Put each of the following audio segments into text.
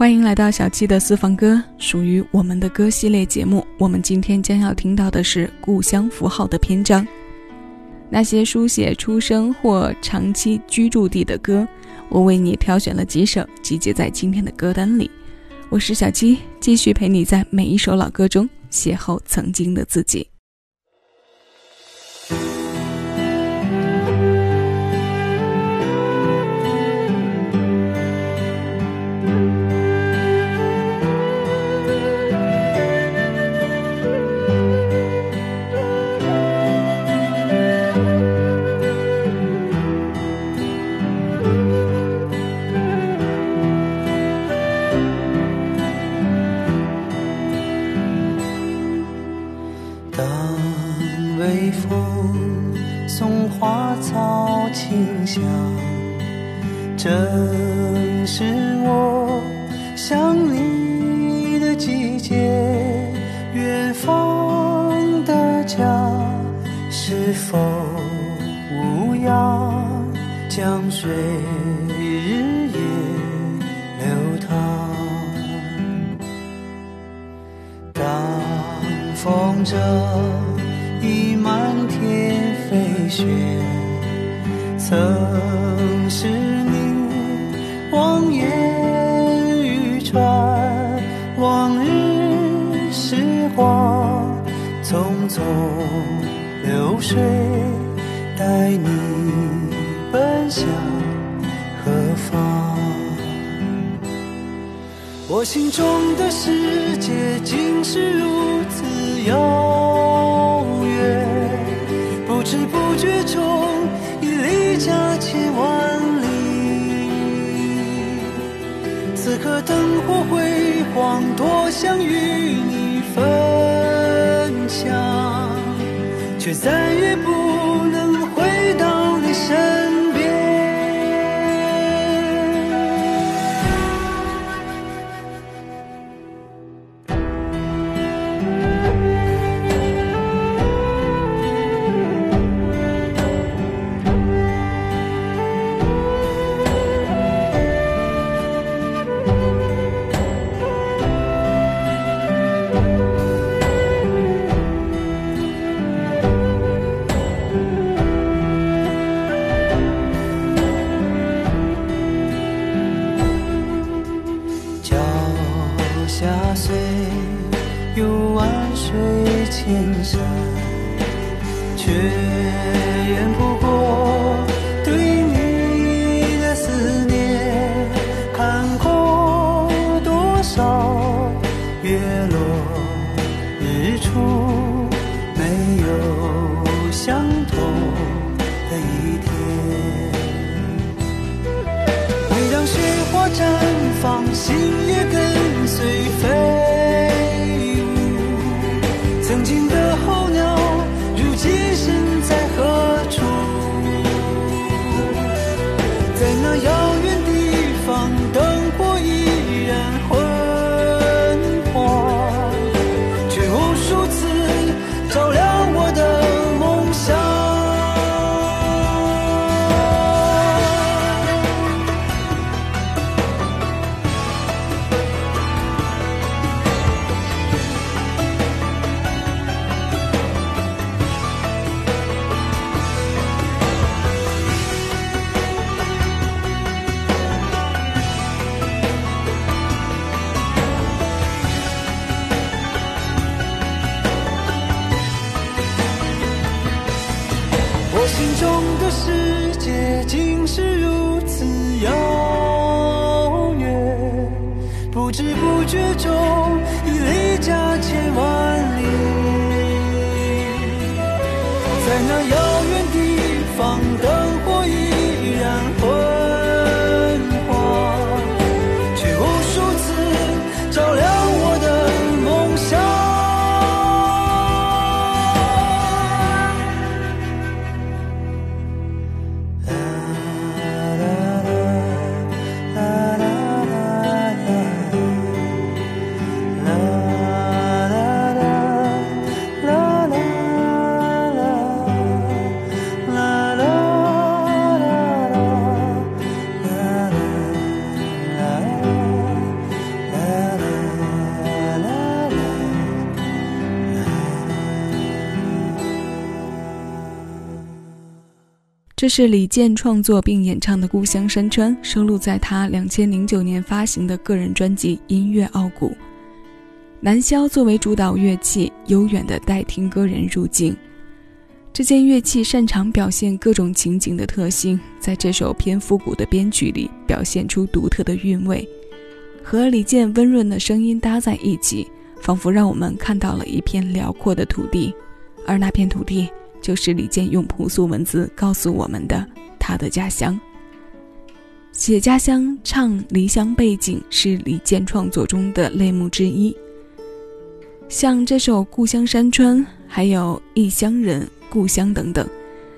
欢迎来到小七的私房歌，属于我们的歌系列节目。我们今天将要听到的是故乡符号的篇章，那些书写出生或长期居住地的歌，我为你挑选了几首，集结在今天的歌单里。我是小七，继续陪你在每一首老歌中邂逅曾经的自己。当微风送花草清香正是我想你的季节，远方的家是否无恙？江水风筝已满天飞雪，曾是你。望眼欲穿，往日时光匆匆流水，带你奔向何方？我心中的世界竟是如此遥远，不知不觉中已离家千万里。此刻灯火辉煌，多想与你分享，却再也不能回到你身。曾经的是这是李健创作并演唱的《故乡山川》，收录在他两千零九年发行的个人专辑《音乐傲骨》。南箫作为主导乐器，悠远的带听歌人入境。这件乐器擅长表现各种情景的特性，在这首偏复古的编曲里表现出独特的韵味，和李健温润的声音搭在一起，仿佛让我们看到了一片辽阔的土地，而那片土地。就是李健用朴素文字告诉我们的他的家乡。写家乡、唱离乡背景是李健创作中的类目之一。像这首《故乡山川》，还有《异乡人》《故乡》等等，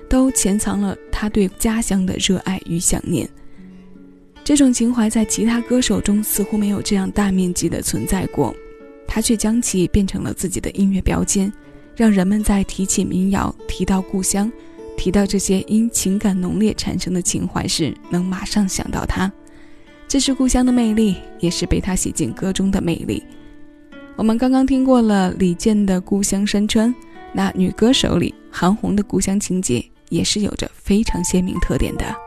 都潜藏了他对家乡的热爱与想念。这种情怀在其他歌手中似乎没有这样大面积的存在过，他却将其变成了自己的音乐标签。让人们在提起民谣、提到故乡、提到这些因情感浓烈产生的情怀时，能马上想到他。这是故乡的魅力，也是被他写进歌中的魅力。我们刚刚听过了李健的《故乡山川》，那女歌手里韩红的故乡情节也是有着非常鲜明特点的。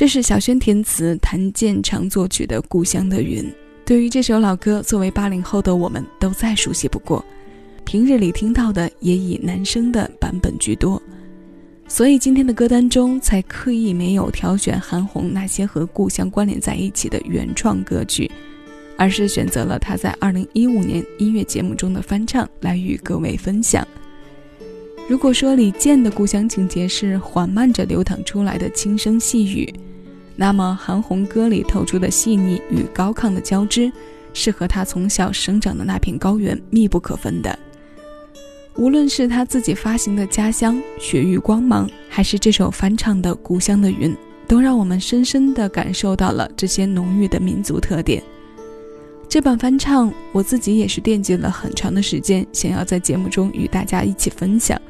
这是小轩填词、谭健常作曲的《故乡的云》。对于这首老歌，作为八零后的我们都再熟悉不过，平日里听到的也以男声的版本居多，所以今天的歌单中才刻意没有挑选韩红那些和故乡关联在一起的原创歌曲，而是选择了他在二零一五年音乐节目中的翻唱来与各位分享。如果说李健的故乡情节是缓慢着流淌出来的轻声细语。那么，韩红歌里透出的细腻与高亢的交织，是和她从小生长的那片高原密不可分的。无论是她自己发行的《家乡》《雪域光芒》，还是这首翻唱的《故乡的云》，都让我们深深地感受到了这些浓郁的民族特点。这版翻唱，我自己也是惦记了很长的时间，想要在节目中与大家一起分享。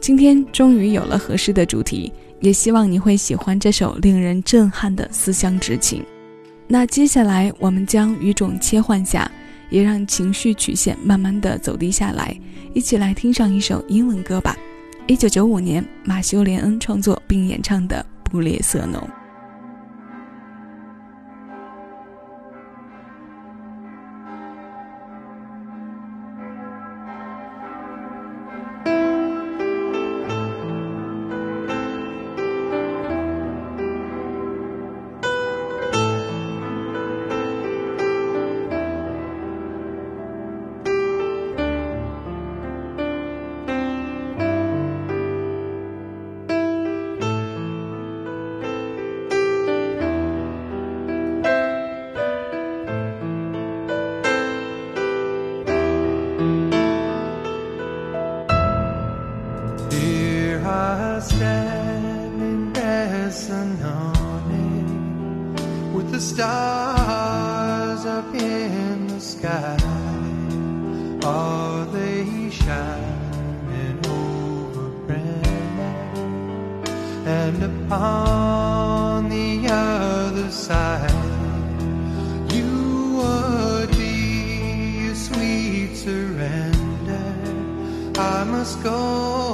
今天终于有了合适的主题。也希望你会喜欢这首令人震撼的思乡之情。那接下来我们将语种切换下，也让情绪曲线慢慢的走低下来，一起来听上一首英文歌吧。一九九五年，马修·连恩创作并演唱的《布列瑟农》。Are they shining over Brennan and upon the other side? You would be a sweet surrender. I must go.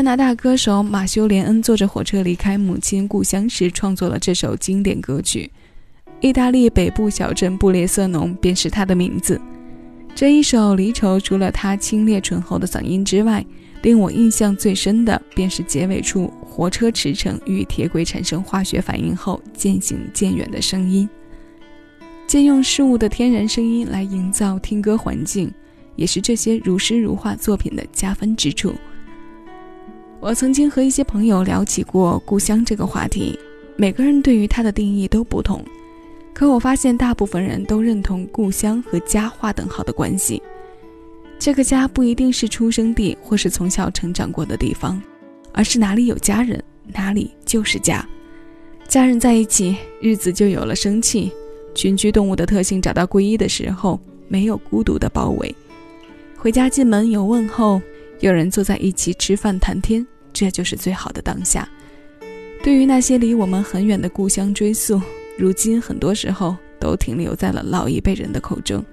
加拿大歌手马修·连恩坐着火车离开母亲故乡时，创作了这首经典歌曲。意大利北部小镇布列瑟农便是他的名字。这一首《离愁》，除了他清冽醇厚的嗓音之外，令我印象最深的便是结尾处火车驰骋与铁轨产生化学反应后渐行渐远的声音。借用事物的天然声音来营造听歌环境，也是这些如诗如画作品的加分之处。我曾经和一些朋友聊起过故乡这个话题，每个人对于它的定义都不同。可我发现，大部分人都认同故乡和家划等号的关系。这个家不一定是出生地或是从小成长过的地方，而是哪里有家人，哪里就是家。家人在一起，日子就有了生气。群居动物的特性找到归依的时候，没有孤独的包围。回家进门有问候，有人坐在一起吃饭谈天，这就是最好的当下。对于那些离我们很远的故乡追溯。如今，很多时候都停留在了老一辈人的口中，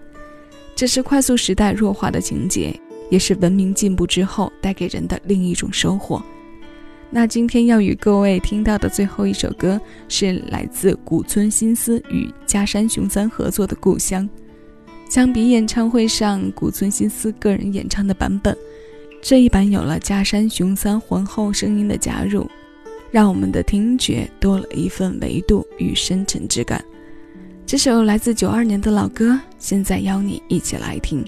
这是快速时代弱化的情节，也是文明进步之后带给人的另一种收获。那今天要与各位听到的最后一首歌，是来自古村新司与加山雄三合作的《故乡》。相比演唱会上古村新司个人演唱的版本，这一版有了加山雄三浑厚声音的加入。让我们的听觉多了一份维度与深沉之感。这首来自九二年的老歌，现在邀你一起来听。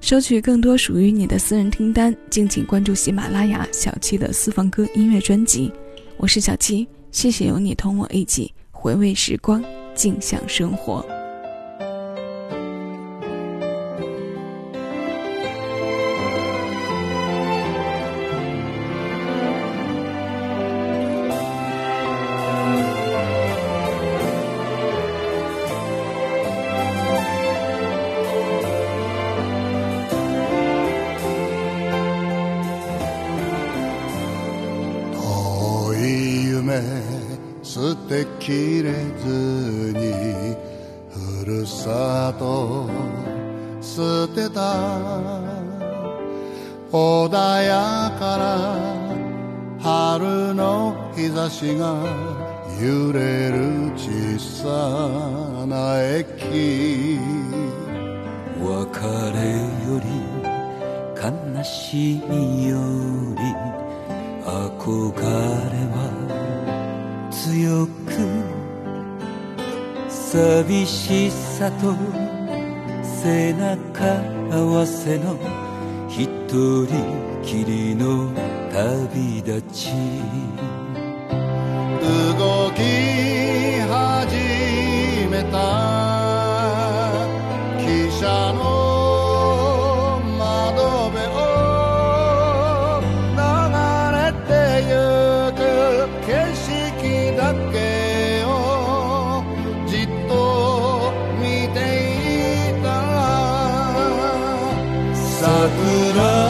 收取更多属于你的私人听单，敬请关注喜马拉雅小七的私房歌音乐专辑。我是小七，谢谢有你同我一起回味时光，静享生活。の日差しが揺れる小さな駅。別れより悲しみより憧れは強く寂しさと背中合わせの一人きりの旅立ち。Sakura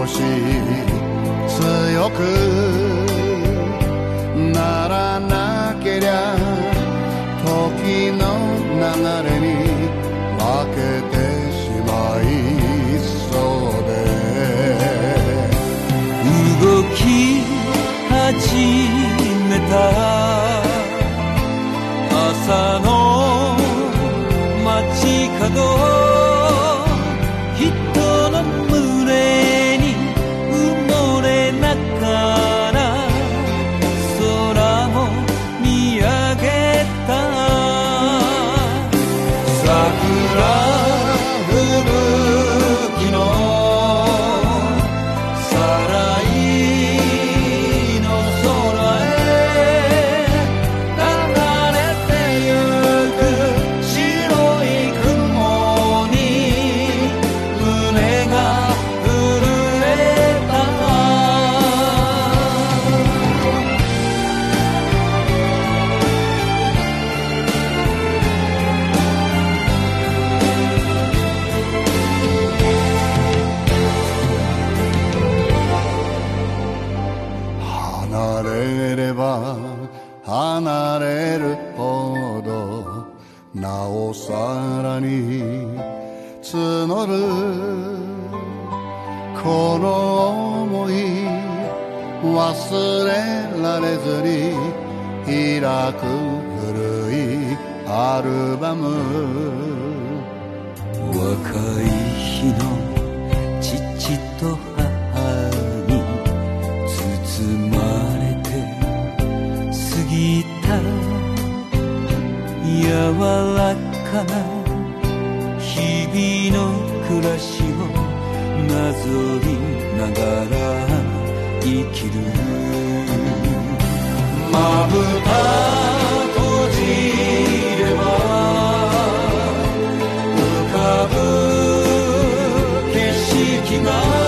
少し強くならなけりゃ時の流れに負けてしまいそうで動き始めた朝の街角れられずに開く古いアルバム。若い日の父と母に包まれて過ぎた。柔らかな日々の暮らしをなぞりながら生きる。tonight.